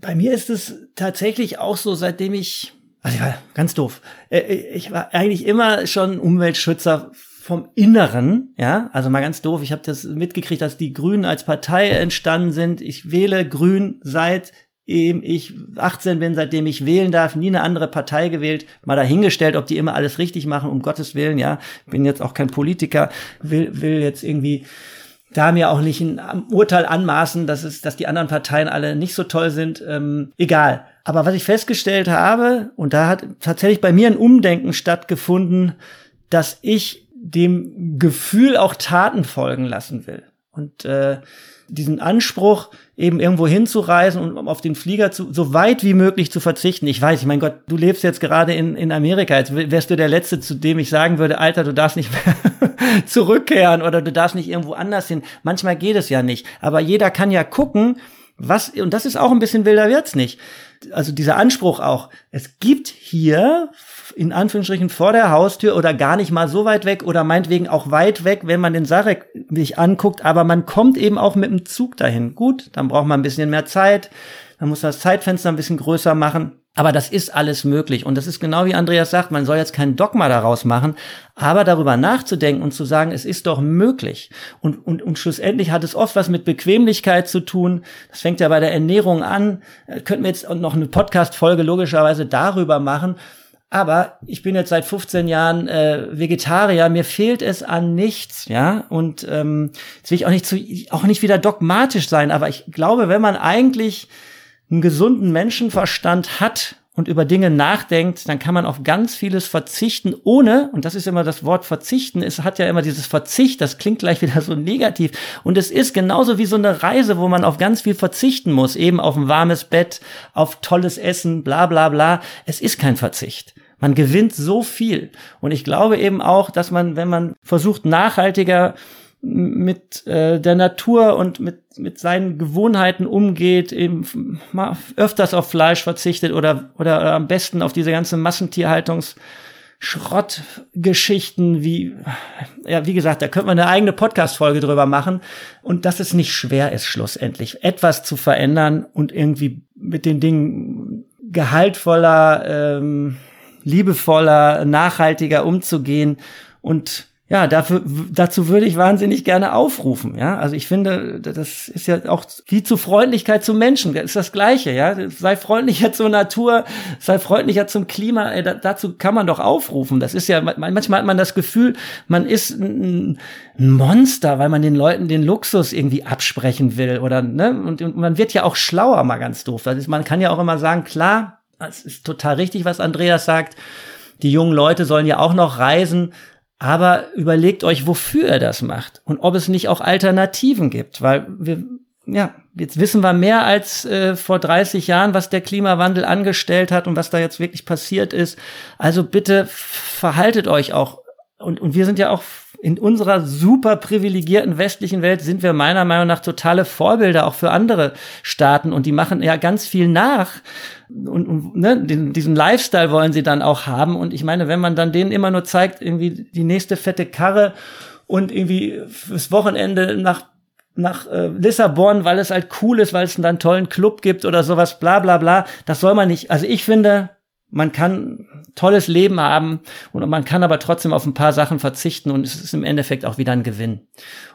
Bei mir ist es tatsächlich auch so, seitdem ich, also ich war ganz doof. Äh, äh, ich war eigentlich immer schon Umweltschützer vom Inneren, ja, also mal ganz doof. Ich habe das mitgekriegt, dass die Grünen als Partei entstanden sind. Ich wähle Grün seit ich 18 bin, seitdem ich wählen darf, nie eine andere Partei gewählt, mal dahingestellt, ob die immer alles richtig machen, um Gottes Willen, ja, bin jetzt auch kein Politiker, will, will jetzt irgendwie da mir auch nicht ein Urteil anmaßen, dass es, dass die anderen Parteien alle nicht so toll sind. Ähm, egal. Aber was ich festgestellt habe, und da hat tatsächlich bei mir ein Umdenken stattgefunden, dass ich dem Gefühl auch Taten folgen lassen will. Und äh, diesen Anspruch, eben irgendwo hinzureisen und auf den Flieger zu, so weit wie möglich zu verzichten. Ich weiß, ich mein Gott, du lebst jetzt gerade in, in Amerika. Jetzt wärst du der Letzte, zu dem ich sagen würde, Alter, du darfst nicht mehr zurückkehren oder du darfst nicht irgendwo anders hin. Manchmal geht es ja nicht. Aber jeder kann ja gucken, was, und das ist auch ein bisschen wilder wird's nicht. Also dieser Anspruch auch. Es gibt hier in Anführungsstrichen vor der Haustür oder gar nicht mal so weit weg oder meinetwegen auch weit weg, wenn man den Sarek sich anguckt, aber man kommt eben auch mit dem Zug dahin. Gut, dann braucht man ein bisschen mehr Zeit, dann muss das Zeitfenster ein bisschen größer machen. Aber das ist alles möglich. Und das ist genau wie Andreas sagt, man soll jetzt kein Dogma daraus machen, aber darüber nachzudenken und zu sagen, es ist doch möglich. Und, und, und schlussendlich hat es oft was mit Bequemlichkeit zu tun. Das fängt ja bei der Ernährung an. Äh, könnten wir jetzt noch eine Podcast-Folge logischerweise darüber machen. Aber ich bin jetzt seit 15 Jahren äh, Vegetarier, mir fehlt es an nichts, ja. Und ähm, jetzt will ich auch nicht zu, auch nicht wieder dogmatisch sein, aber ich glaube, wenn man eigentlich einen gesunden Menschenverstand hat und über Dinge nachdenkt, dann kann man auf ganz vieles verzichten, ohne, und das ist immer das Wort verzichten, es hat ja immer dieses Verzicht, das klingt gleich wieder so negativ. Und es ist genauso wie so eine Reise, wo man auf ganz viel verzichten muss, eben auf ein warmes Bett, auf tolles Essen, bla bla bla. Es ist kein Verzicht. Man gewinnt so viel. Und ich glaube eben auch, dass man, wenn man versucht, nachhaltiger mit äh, der Natur und mit, mit seinen Gewohnheiten umgeht, eben mal öfters auf Fleisch verzichtet oder, oder, oder am besten auf diese ganze Massentierhaltungs- Schrottgeschichten, wie, ja, wie gesagt, da könnte man eine eigene Podcast-Folge drüber machen. Und dass es nicht schwer ist, schlussendlich etwas zu verändern und irgendwie mit den Dingen gehaltvoller, ähm, liebevoller, nachhaltiger umzugehen und ja, dafür, dazu würde ich wahnsinnig gerne aufrufen. Ja, also ich finde, das ist ja auch wie zu Freundlichkeit zum Menschen. Das ist das Gleiche. Ja, sei freundlicher zur Natur, sei freundlicher zum Klima. Ey, dazu kann man doch aufrufen. Das ist ja manchmal hat man das Gefühl, man ist ein, Monster, weil man den Leuten den Luxus irgendwie absprechen will oder ne. Und, und man wird ja auch schlauer, mal ganz doof. Das ist, man kann ja auch immer sagen, klar, es ist total richtig, was Andreas sagt. Die jungen Leute sollen ja auch noch reisen, aber überlegt euch, wofür er das macht und ob es nicht auch Alternativen gibt, weil wir ja, jetzt wissen wir mehr als äh, vor 30 Jahren, was der Klimawandel angestellt hat und was da jetzt wirklich passiert ist. Also bitte verhaltet euch auch. Und, und wir sind ja auch in unserer super privilegierten westlichen Welt sind wir meiner Meinung nach totale Vorbilder auch für andere Staaten und die machen ja ganz viel nach und, und ne, den, diesen Lifestyle wollen sie dann auch haben und ich meine, wenn man dann denen immer nur zeigt, irgendwie die nächste fette Karre und irgendwie fürs Wochenende nach nach äh, Lissabon, weil es halt cool ist, weil es dann einen tollen Club gibt oder sowas, bla bla bla. Das soll man nicht. Also ich finde, man kann tolles Leben haben und man kann aber trotzdem auf ein paar Sachen verzichten und es ist im Endeffekt auch wieder ein Gewinn.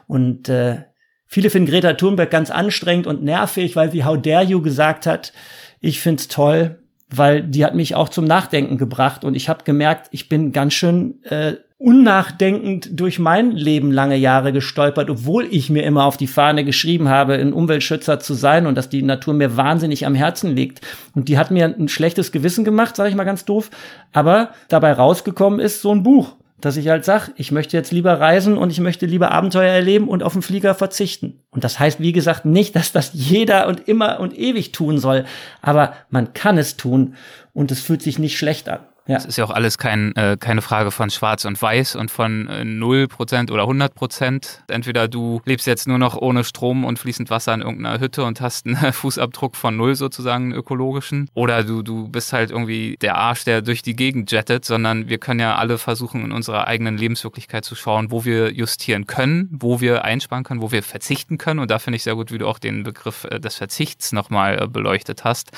Und äh, viele finden Greta Thunberg ganz anstrengend und nervig, weil sie How dare you gesagt hat. Ich find's toll, weil die hat mich auch zum Nachdenken gebracht und ich habe gemerkt, ich bin ganz schön äh, unnachdenkend durch mein Leben lange Jahre gestolpert, obwohl ich mir immer auf die Fahne geschrieben habe, ein Umweltschützer zu sein und dass die Natur mir wahnsinnig am Herzen liegt. Und die hat mir ein schlechtes Gewissen gemacht, sage ich mal ganz doof. Aber dabei rausgekommen ist so ein Buch, dass ich halt sag, ich möchte jetzt lieber reisen und ich möchte lieber Abenteuer erleben und auf den Flieger verzichten. Und das heißt, wie gesagt, nicht, dass das jeder und immer und ewig tun soll, aber man kann es tun und es fühlt sich nicht schlecht an. Ja. Es ist ja auch alles kein, äh, keine Frage von Schwarz und Weiß und von äh, 0% oder 100%. Entweder du lebst jetzt nur noch ohne Strom und fließend Wasser in irgendeiner Hütte und hast einen Fußabdruck von null sozusagen, einen ökologischen. Oder du, du bist halt irgendwie der Arsch, der durch die Gegend jettet, sondern wir können ja alle versuchen, in unserer eigenen Lebenswirklichkeit zu schauen, wo wir justieren können, wo wir einsparen können, wo wir verzichten können. Und da finde ich sehr gut, wie du auch den Begriff äh, des Verzichts nochmal äh, beleuchtet hast.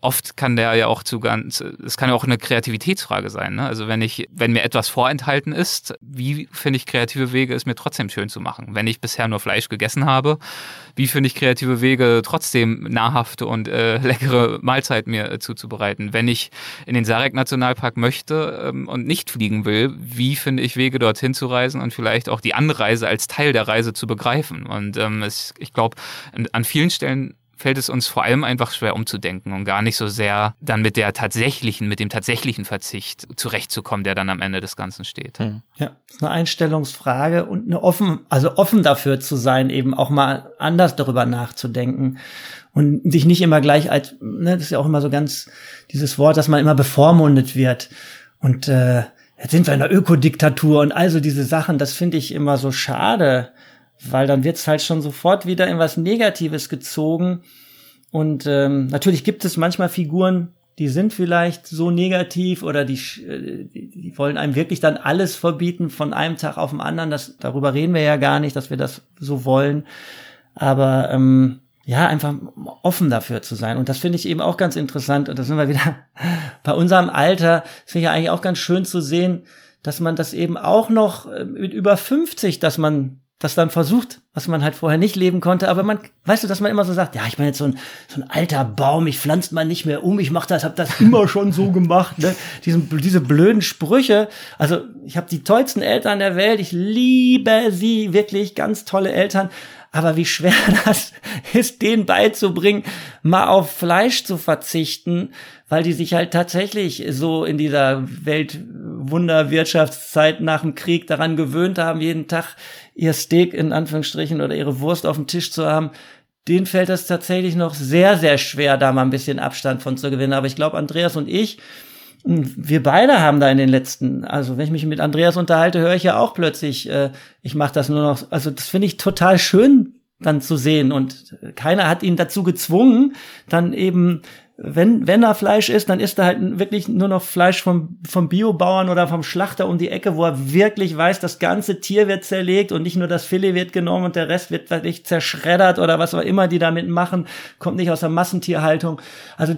Oft kann der ja auch zu ganz, es kann ja auch eine Kreativität Qualitätsfrage sein. Ne? Also wenn ich, wenn mir etwas vorenthalten ist, wie finde ich kreative Wege, es mir trotzdem schön zu machen? Wenn ich bisher nur Fleisch gegessen habe, wie finde ich kreative Wege, trotzdem nahrhafte und äh, leckere Mahlzeit mir äh, zuzubereiten? Wenn ich in den Sarek-Nationalpark möchte ähm, und nicht fliegen will, wie finde ich Wege, dorthin zu reisen und vielleicht auch die Anreise als Teil der Reise zu begreifen? Und ähm, es, ich glaube, an vielen Stellen fällt es uns vor allem einfach schwer umzudenken und gar nicht so sehr dann mit der tatsächlichen, mit dem tatsächlichen Verzicht zurechtzukommen, der dann am Ende des Ganzen steht. Hm. Ja, das ist eine Einstellungsfrage und eine offen, also offen dafür zu sein, eben auch mal anders darüber nachzudenken und sich nicht immer gleich als, ne, das ist ja auch immer so ganz dieses Wort, dass man immer bevormundet wird und äh, jetzt sind wir in der Ökodiktatur und also diese Sachen, das finde ich immer so schade weil dann wird's halt schon sofort wieder in was Negatives gezogen. Und ähm, natürlich gibt es manchmal Figuren, die sind vielleicht so negativ oder die, äh, die, die wollen einem wirklich dann alles verbieten von einem Tag auf den anderen. Das, darüber reden wir ja gar nicht, dass wir das so wollen. Aber ähm, ja, einfach offen dafür zu sein. Und das finde ich eben auch ganz interessant. Und da sind wir wieder bei unserem Alter. Das finde ich ja eigentlich auch ganz schön zu sehen, dass man das eben auch noch äh, mit über 50, dass man das dann versucht, was man halt vorher nicht leben konnte. Aber man, weißt du, dass man immer so sagt, ja, ich bin jetzt so ein, so ein alter Baum, ich pflanzt man nicht mehr um, ich mach das, hab das immer schon so gemacht. Ne? Diesen, diese blöden Sprüche. Also ich habe die tollsten Eltern der Welt, ich liebe sie, wirklich ganz tolle Eltern. Aber wie schwer das ist, denen beizubringen, mal auf Fleisch zu verzichten, weil die sich halt tatsächlich so in dieser Weltwunderwirtschaftszeit nach dem Krieg daran gewöhnt haben, jeden Tag ihr Steak in Anführungsstrichen oder ihre Wurst auf dem Tisch zu haben. Denen fällt das tatsächlich noch sehr, sehr schwer, da mal ein bisschen Abstand von zu gewinnen. Aber ich glaube, Andreas und ich, wir beide haben da in den letzten, also wenn ich mich mit Andreas unterhalte, höre ich ja auch plötzlich, äh, ich mache das nur noch, also das finde ich total schön dann zu sehen und keiner hat ihn dazu gezwungen, dann eben wenn, wenn er Fleisch isst, dann isst er halt wirklich nur noch Fleisch vom, vom Biobauern oder vom Schlachter um die Ecke, wo er wirklich weiß, das ganze Tier wird zerlegt und nicht nur das Filet wird genommen und der Rest wird wirklich zerschreddert oder was auch immer die damit machen, kommt nicht aus der Massentierhaltung. Also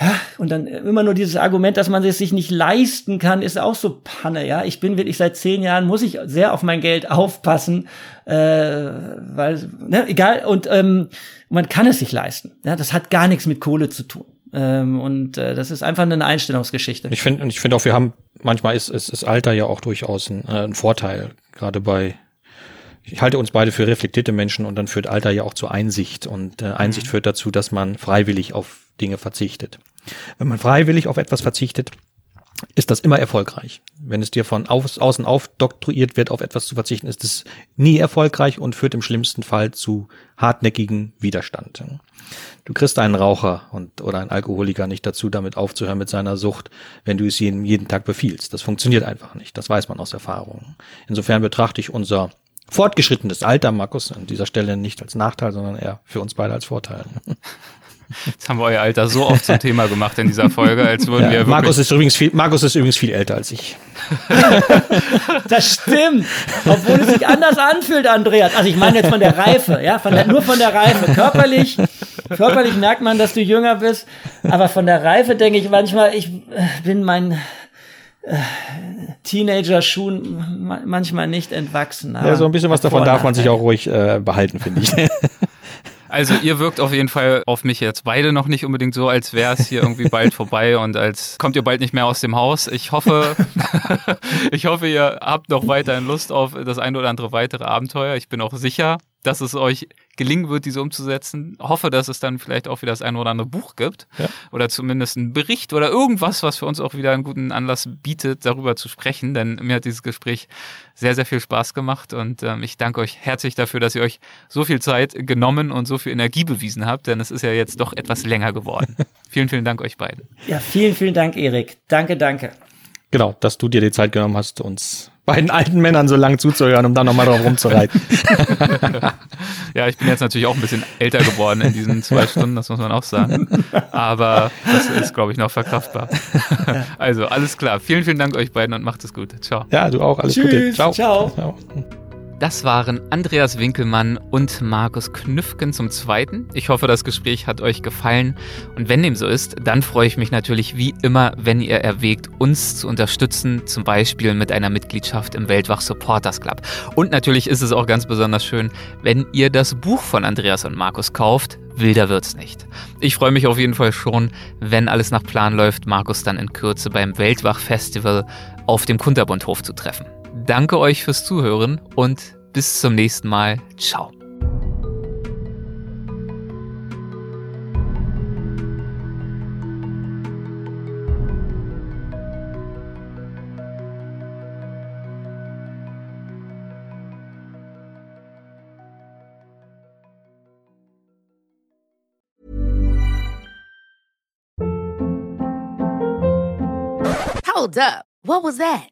ja, und dann immer nur dieses Argument, dass man es sich nicht leisten kann, ist auch so Panne, ja. Ich bin wirklich seit zehn Jahren, muss ich sehr auf mein Geld aufpassen, äh, weil, ne, egal, und ähm, man kann es sich leisten. Ja, das hat gar nichts mit Kohle zu tun. Ähm, und äh, das ist einfach eine Einstellungsgeschichte. Ich finde, und ich finde auch, wir haben, manchmal ist, ist, ist Alter ja auch durchaus ein, äh, ein Vorteil, gerade bei ich halte uns beide für reflektierte Menschen und dann führt Alter ja auch zur Einsicht und äh, Einsicht mhm. führt dazu, dass man freiwillig auf Dinge verzichtet. Wenn man freiwillig auf etwas verzichtet, ist das immer erfolgreich. Wenn es dir von außen aufdoktroyiert wird, auf etwas zu verzichten, ist es nie erfolgreich und führt im schlimmsten Fall zu hartnäckigen Widerstand. Du kriegst einen Raucher und, oder einen Alkoholiker nicht dazu, damit aufzuhören mit seiner Sucht, wenn du es jedem jeden Tag befiehlst. Das funktioniert einfach nicht. Das weiß man aus Erfahrung. Insofern betrachte ich unser fortgeschrittenes Alter, Markus, an dieser Stelle nicht als Nachteil, sondern eher für uns beide als Vorteil. Jetzt haben wir euer Alter so oft zum Thema gemacht in dieser Folge, als würden ja, wir Markus ist übrigens viel, Markus ist übrigens viel älter als ich. das stimmt. Obwohl es sich anders anfühlt, Andreas. Also ich meine jetzt von der Reife, ja, von der, nur von der Reife. Körperlich, körperlich merkt man, dass du jünger bist, aber von der Reife denke ich manchmal, ich äh, bin mein äh, Teenager-Schuhen manchmal nicht entwachsen. Ja, so ein bisschen was davon darf man sich auch ruhig äh, behalten, finde ich. Also ihr wirkt auf jeden Fall auf mich jetzt beide noch nicht unbedingt so, als wäre es hier irgendwie bald vorbei und als kommt ihr bald nicht mehr aus dem Haus. Ich hoffe, ich hoffe, ihr habt noch weiterhin Lust auf das ein oder andere weitere Abenteuer. Ich bin auch sicher, dass es euch gelingen wird, diese umzusetzen. Hoffe, dass es dann vielleicht auch wieder das ein oder andere Buch gibt ja. oder zumindest einen Bericht oder irgendwas, was für uns auch wieder einen guten Anlass bietet, darüber zu sprechen. Denn mir hat dieses Gespräch sehr, sehr viel Spaß gemacht und ähm, ich danke euch herzlich dafür, dass ihr euch so viel Zeit genommen und so viel Energie bewiesen habt, denn es ist ja jetzt doch etwas länger geworden. vielen, vielen Dank euch beiden. Ja, vielen, vielen Dank, Erik. Danke, danke. Genau, dass du dir die Zeit genommen hast, uns beiden alten Männern so lang zuzuhören, um dann nochmal drauf rumzureiten. ja, ich bin jetzt natürlich auch ein bisschen älter geworden in diesen zwei Stunden, das muss man auch sagen. Aber das ist, glaube ich, noch verkraftbar. Also, alles klar. Vielen, vielen Dank euch beiden und macht es gut. Ciao. Ja, du auch. Alles Tschüss, Gute. Ciao. Ciao. Ciao. Das waren Andreas Winkelmann und Markus Knüffgen zum Zweiten. Ich hoffe, das Gespräch hat euch gefallen. Und wenn dem so ist, dann freue ich mich natürlich wie immer, wenn ihr erwägt, uns zu unterstützen, zum Beispiel mit einer Mitgliedschaft im Weltwach Supporters Club. Und natürlich ist es auch ganz besonders schön, wenn ihr das Buch von Andreas und Markus kauft. Wilder wird's nicht. Ich freue mich auf jeden Fall schon, wenn alles nach Plan läuft, Markus dann in Kürze beim Weltwach Festival auf dem Kunterbundhof zu treffen. Danke euch fürs Zuhören und bis zum nächsten Mal. Ciao. Hold up. What was that?